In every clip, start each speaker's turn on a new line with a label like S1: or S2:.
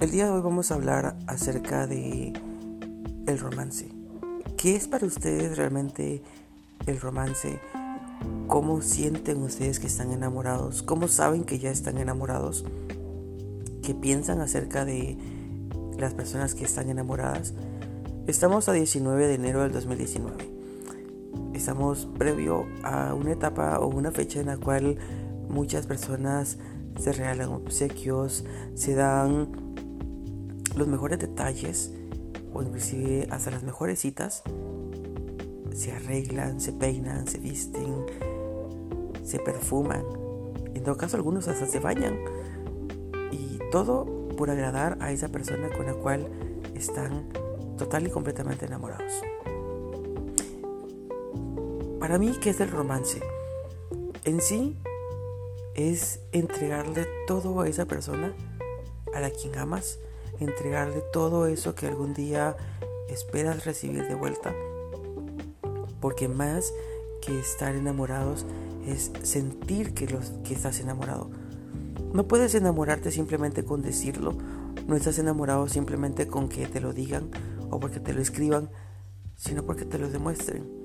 S1: El día de hoy vamos a hablar acerca de el romance. ¿Qué es para ustedes realmente el romance? ¿Cómo sienten ustedes que están enamorados? ¿Cómo saben que ya están enamorados? ¿Qué piensan acerca de las personas que están enamoradas? Estamos a 19 de enero del 2019. Estamos previo a una etapa o una fecha en la cual muchas personas se regalan obsequios, se dan los mejores detalles o inclusive hasta las mejores citas. Se arreglan, se peinan, se visten, se perfuman. En todo caso algunos hasta se bañan. Y todo por agradar a esa persona con la cual están total y completamente enamorados. Para mí, ¿qué es el romance? En sí, es entregarle todo a esa persona a la quien amas, entregarle todo eso que algún día esperas recibir de vuelta. Porque más que estar enamorados es sentir que, los, que estás enamorado. No puedes enamorarte simplemente con decirlo, no estás enamorado simplemente con que te lo digan o porque te lo escriban, sino porque te lo demuestren.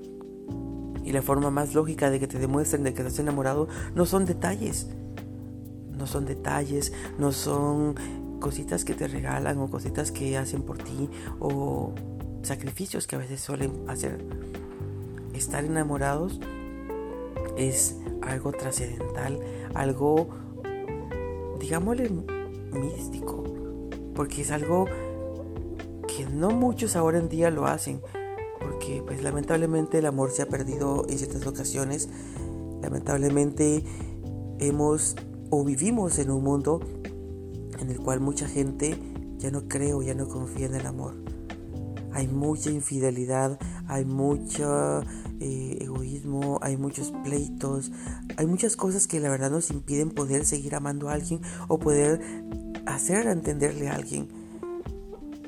S1: Y la forma más lógica de que te demuestren de que estás enamorado no son detalles. No son detalles, no son cositas que te regalan o cositas que hacen por ti o sacrificios que a veces suelen hacer. Estar enamorados es algo trascendental, algo, digámosle, místico, porque es algo que no muchos ahora en día lo hacen porque pues lamentablemente el amor se ha perdido en ciertas ocasiones. Lamentablemente hemos o vivimos en un mundo en el cual mucha gente ya no cree o ya no confía en el amor. Hay mucha infidelidad, hay mucho eh, egoísmo, hay muchos pleitos, hay muchas cosas que la verdad nos impiden poder seguir amando a alguien o poder hacer entenderle a alguien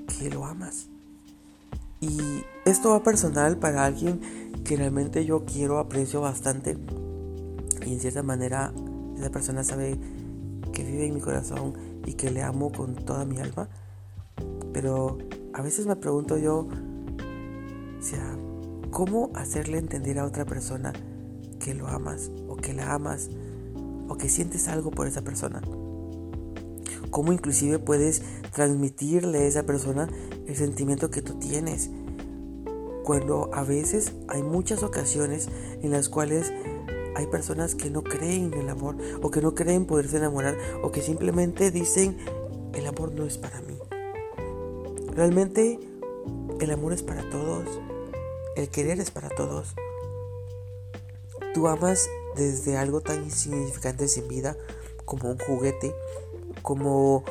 S1: que lo amas. Y esto va personal para alguien que realmente yo quiero, aprecio bastante. Y en cierta manera esa persona sabe que vive en mi corazón y que le amo con toda mi alma. Pero a veces me pregunto yo, o sea, ¿cómo hacerle entender a otra persona que lo amas o que la amas o que sientes algo por esa persona? cómo inclusive puedes transmitirle a esa persona el sentimiento que tú tienes. Cuando a veces hay muchas ocasiones en las cuales hay personas que no creen en el amor o que no creen poderse enamorar o que simplemente dicen el amor no es para mí. Realmente el amor es para todos, el querer es para todos. Tú amas desde algo tan insignificante sin vida como un juguete como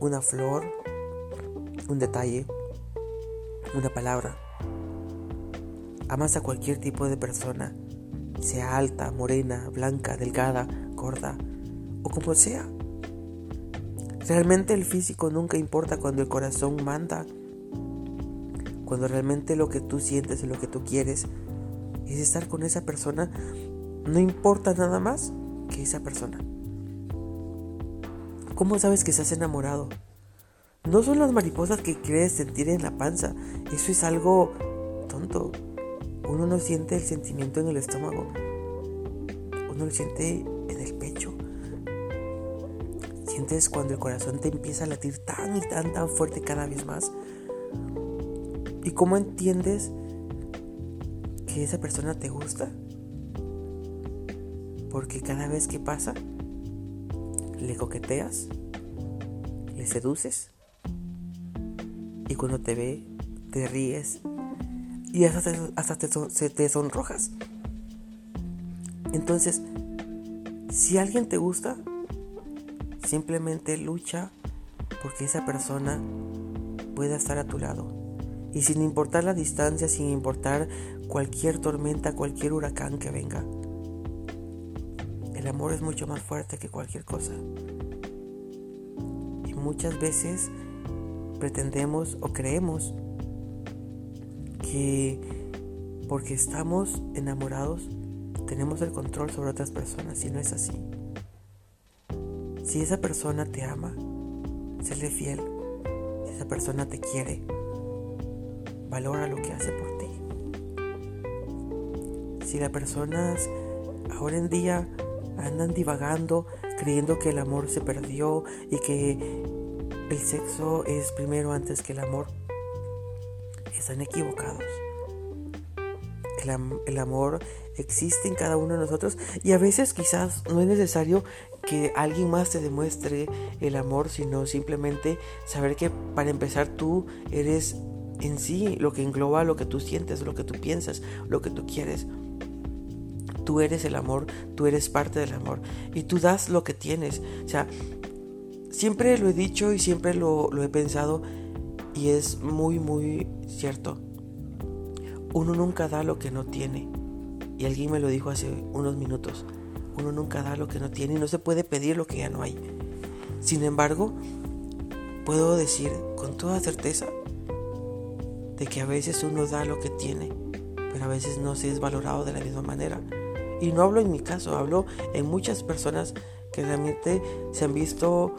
S1: una flor, un detalle, una palabra. Amas a cualquier tipo de persona, sea alta, morena, blanca, delgada, gorda o como sea. Realmente el físico nunca importa cuando el corazón manda. Cuando realmente lo que tú sientes y lo que tú quieres es estar con esa persona, no importa nada más que esa persona. ¿Cómo sabes que estás enamorado? No son las mariposas que crees sentir en la panza. Eso es algo tonto. Uno no siente el sentimiento en el estómago. Uno lo siente en el pecho. Sientes cuando el corazón te empieza a latir tan y tan tan fuerte cada vez más. ¿Y cómo entiendes que esa persona te gusta? Porque cada vez que pasa, le coqueteas, le seduces y cuando te ve te ríes y hasta, te, hasta te sonrojas. Entonces, si alguien te gusta, simplemente lucha porque esa persona pueda estar a tu lado. Y sin importar la distancia, sin importar cualquier tormenta, cualquier huracán que venga. El amor es mucho más fuerte que cualquier cosa. Y muchas veces pretendemos o creemos que porque estamos enamorados tenemos el control sobre otras personas y no es así. Si esa persona te ama, Séle fiel. Si esa persona te quiere, valora lo que hace por ti. Si las personas ahora en día andan divagando, creyendo que el amor se perdió y que el sexo es primero antes que el amor, están equivocados. El, amor existe en cada uno de nosotros y a veces quizás no es necesario que alguien más te demuestre el amor, sino simplemente saber que para empezar tú eres en sí lo que engloba lo que tú sientes, lo que tú piensas, lo que tú quieres. Tú eres el amor, tú eres parte del amor y tú das lo que tienes. O sea, siempre lo he dicho y siempre lo, he pensado y es muy, muy cierto. Uno nunca da lo que no tiene. Y alguien me lo dijo hace unos minutos. Uno nunca da lo que no tiene y no se puede pedir lo que ya no hay. Sin embargo, puedo decir con toda certeza de que a veces uno da lo que tiene, pero a veces no se es valorado de la misma manera. Y no hablo en mi caso, hablo en muchas personas que realmente se han visto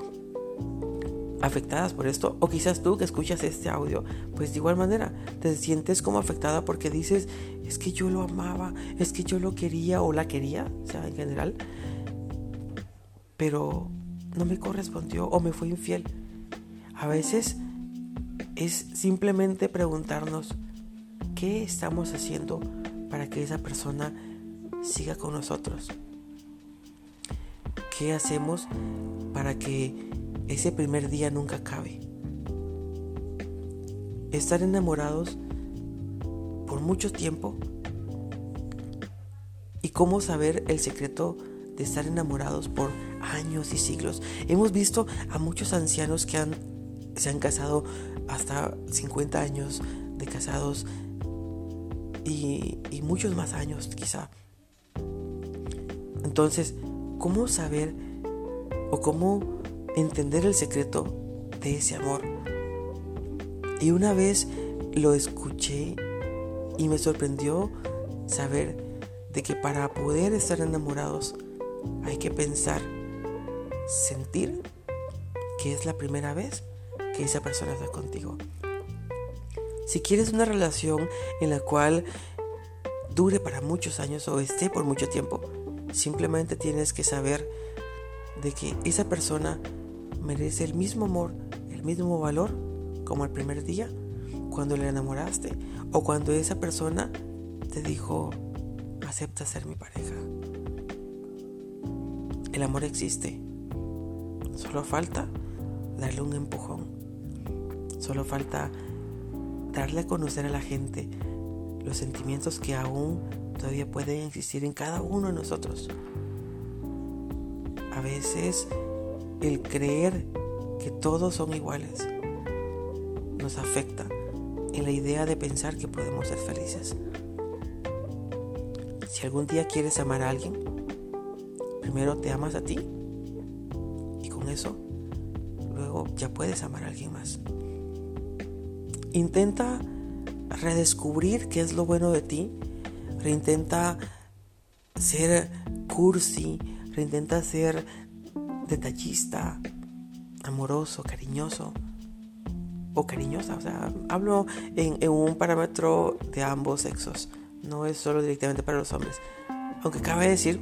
S1: afectadas por esto, o quizás tú que escuchas este audio, pues de igual manera te sientes como afectada porque dices, es que yo lo amaba, es que yo lo quería o la quería, o sea, en general, pero no me correspondió o me fue infiel. A veces es simplemente preguntarnos qué estamos haciendo para que esa persona siga con nosotros. ¿Qué hacemos para que ese primer día nunca acabe? Estar enamorados por mucho tiempo y cómo saber el secreto de estar enamorados por años y siglos. Hemos visto a muchos ancianos que han, se han casado hasta 50 años de casados y, muchos más años quizá. Entonces, ¿cómo saber o cómo entender el secreto de ese amor? Y una vez lo escuché y me sorprendió saber de que para poder estar enamorados hay que pensar, sentir que es la primera vez que esa persona está contigo. Si quieres una relación en la cual dure para muchos años o esté por mucho tiempo, simplemente tienes que saber de que esa persona merece el mismo amor, el mismo valor como el primer día cuando le enamoraste o cuando esa persona te dijo, acepta ser mi pareja. El amor existe, solo falta darle un empujón. Solo falta darle a conocer a la gente los sentimientos que aún todavía pueden existir en cada uno de nosotros. A veces el creer que todos son iguales nos afecta en la idea de pensar que podemos ser felices. Si algún día quieres amar a alguien, primero te amas a ti y con eso luego ya puedes amar a alguien más. Intenta redescubrir qué es lo bueno de ti. Reintenta ser cursi. Reintenta ser detallista, amoroso, cariñoso o cariñosa. O sea, hablo en, un parámetro de ambos sexos. No es solo directamente para los hombres. Aunque cabe decir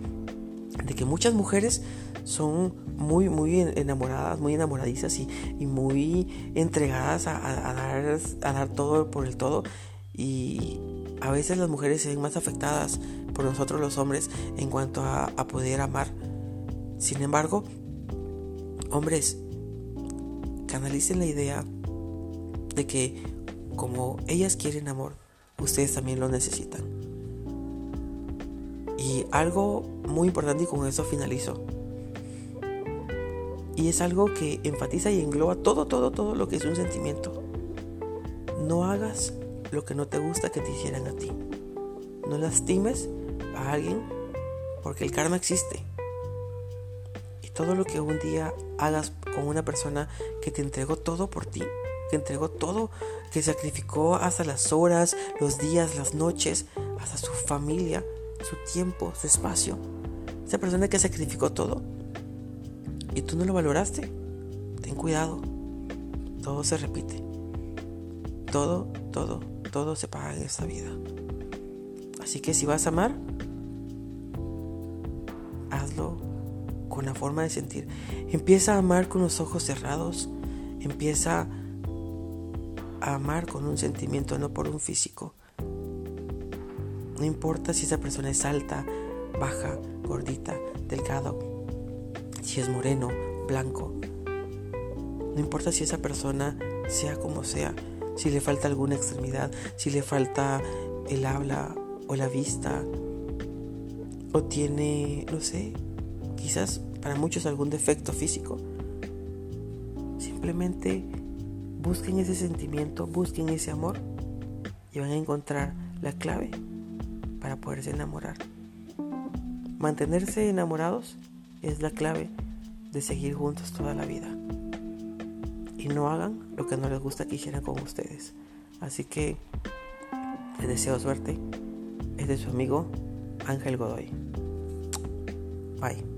S1: de que muchas mujeres son muy, muy enamoradas, muy enamoradizas y, muy entregadas a, dar, a dar todo por el todo. Y a veces las mujeres se ven más afectadas por nosotros los hombres en cuanto a poder amar. Sin embargo, hombres, canalicen la idea de que como ellas quieren amor, ustedes también lo necesitan. Y algo muy importante y con eso finalizo y es algo que enfatiza y engloba todo, todo, todo lo que es un sentimiento. No hagas lo que no te gusta que te hicieran a ti. No lastimes a alguien porque el karma existe. Y todo lo que un día hagas con una persona que te entregó todo por ti, que entregó todo, que sacrificó hasta las horas, los días, las noches, hasta su familia, su tiempo, su espacio. Esa persona que sacrificó todo, y tú no lo valoraste, ten cuidado, todo se repite. Todo, todo, todo se paga en esta vida. Así que si vas a amar, forma de sentir. Empieza a amar con los ojos cerrados. Empieza a amar con un sentimiento, no por un físico. No importa si esa persona es alta, baja, gordita, delgado, si es moreno, blanco. No importa si esa persona sea como sea, si le falta alguna extremidad, si le falta el habla o la vista, o tiene, no sé, quizás para muchos algún defecto físico. Simplemente busquen ese sentimiento, busquen ese amor y van a encontrar la clave para poderse enamorar. Mantenerse enamorados es la clave de seguir juntos toda la vida. Y no hagan lo que no les gusta que hicieran con ustedes. Así que les deseo suerte. Es de su amigo Ángel Godoy. Bye.